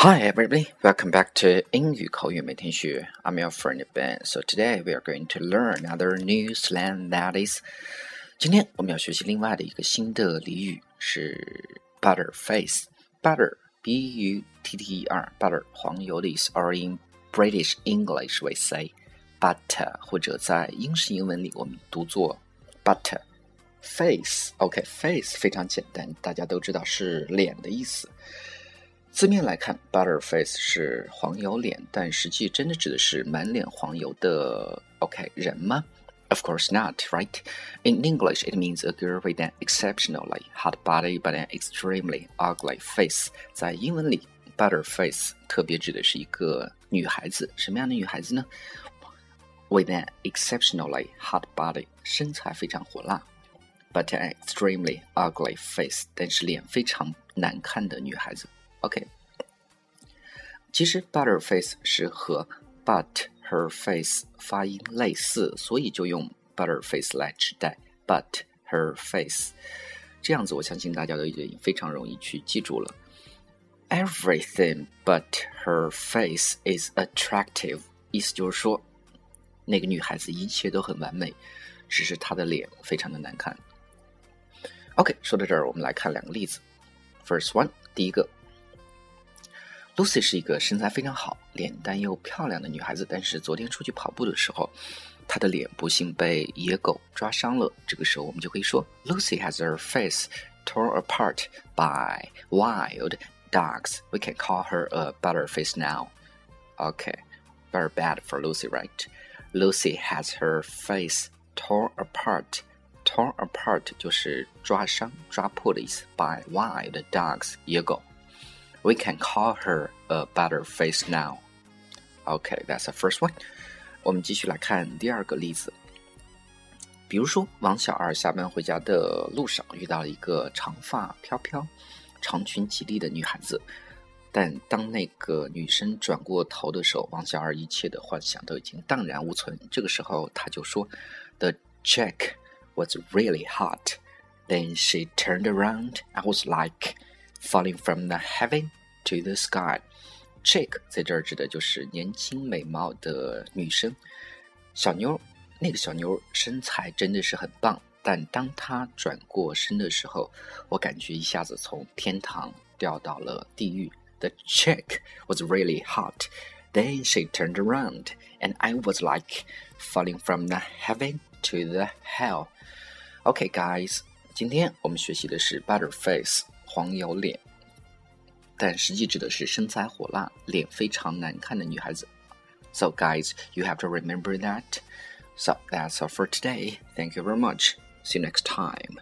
Hi everybody, welcome back to 英语口语每天学. I'm your friend Ben. So today we are going to learn another new slang that is. 今天我们要学习另外的一个新的俚语是 butter face. Butter, B-U-T-T-E-R, butter 黄油的意思。Or in British English we say butter，或者在英式英文里我们读作 butter。Face, OK, face 非常简单，大家都知道是脸的意思。 字面来看，butter face 是黄油脸，但实际真的指的是满脸黄油的 OK 人吗？Of course not, right? In English, it means a girl with an exceptionally hot body but an extremely ugly face. 在英文里，butter face 特别指的是一个女孩子，什么样的女孩子呢？With an exceptionally hot body，身材非常火辣，but an extremely ugly face，但是脸非常难看的女孩子。 OK，其实 butterface 是和 but her face 发音类似，所以就用 butterface 来指代 but her face。这样子，我相信大家都已经非常容易去记住了。Everything but her face is attractive，意思就是说，那个女孩子一切都很完美，只是她的脸非常的难看。OK，说到这儿，我们来看两个例子。First one，第一个。Lucy 是一个身材非常好、脸蛋又漂亮的女孩子，但是昨天出去跑步的时候，她的脸不幸被野狗抓伤了。这个时候我们就可以说，Lucy has her face torn apart by wild dogs. We can call her a better face now. Okay, very bad for Lucy, right? Lucy has her face torn apart. Torn apart 就是抓伤、抓破的意思。By wild dogs，野狗。We can call her a butterface now. Okay, that's the first one. 我们继续来看第二个例子。比如说，王小二下班回家的路上遇到了一个长发飘飘、长裙及立的女孩子，但当那个女生转过头的时候，王小二一切的幻想都已经荡然无存。这个时候，他就说：“The chick was really hot.” Then she turned around. I was like Falling from the heaven to the sky, chick 在这儿指的就是年轻美貌的女生，小妞。那个小妞身材真的是很棒，但当她转过身的时候，我感觉一下子从天堂掉到了地狱。The chick was really hot. Then she turned around, and I was like falling from the heaven to the hell. Okay, guys，今天我们学习的是 butterface。 黄油脸，但实际指的是身材火辣、脸非常难看的女孩子。So guys, you have to remember that. So that's all for today. Thank you very much. See you next time.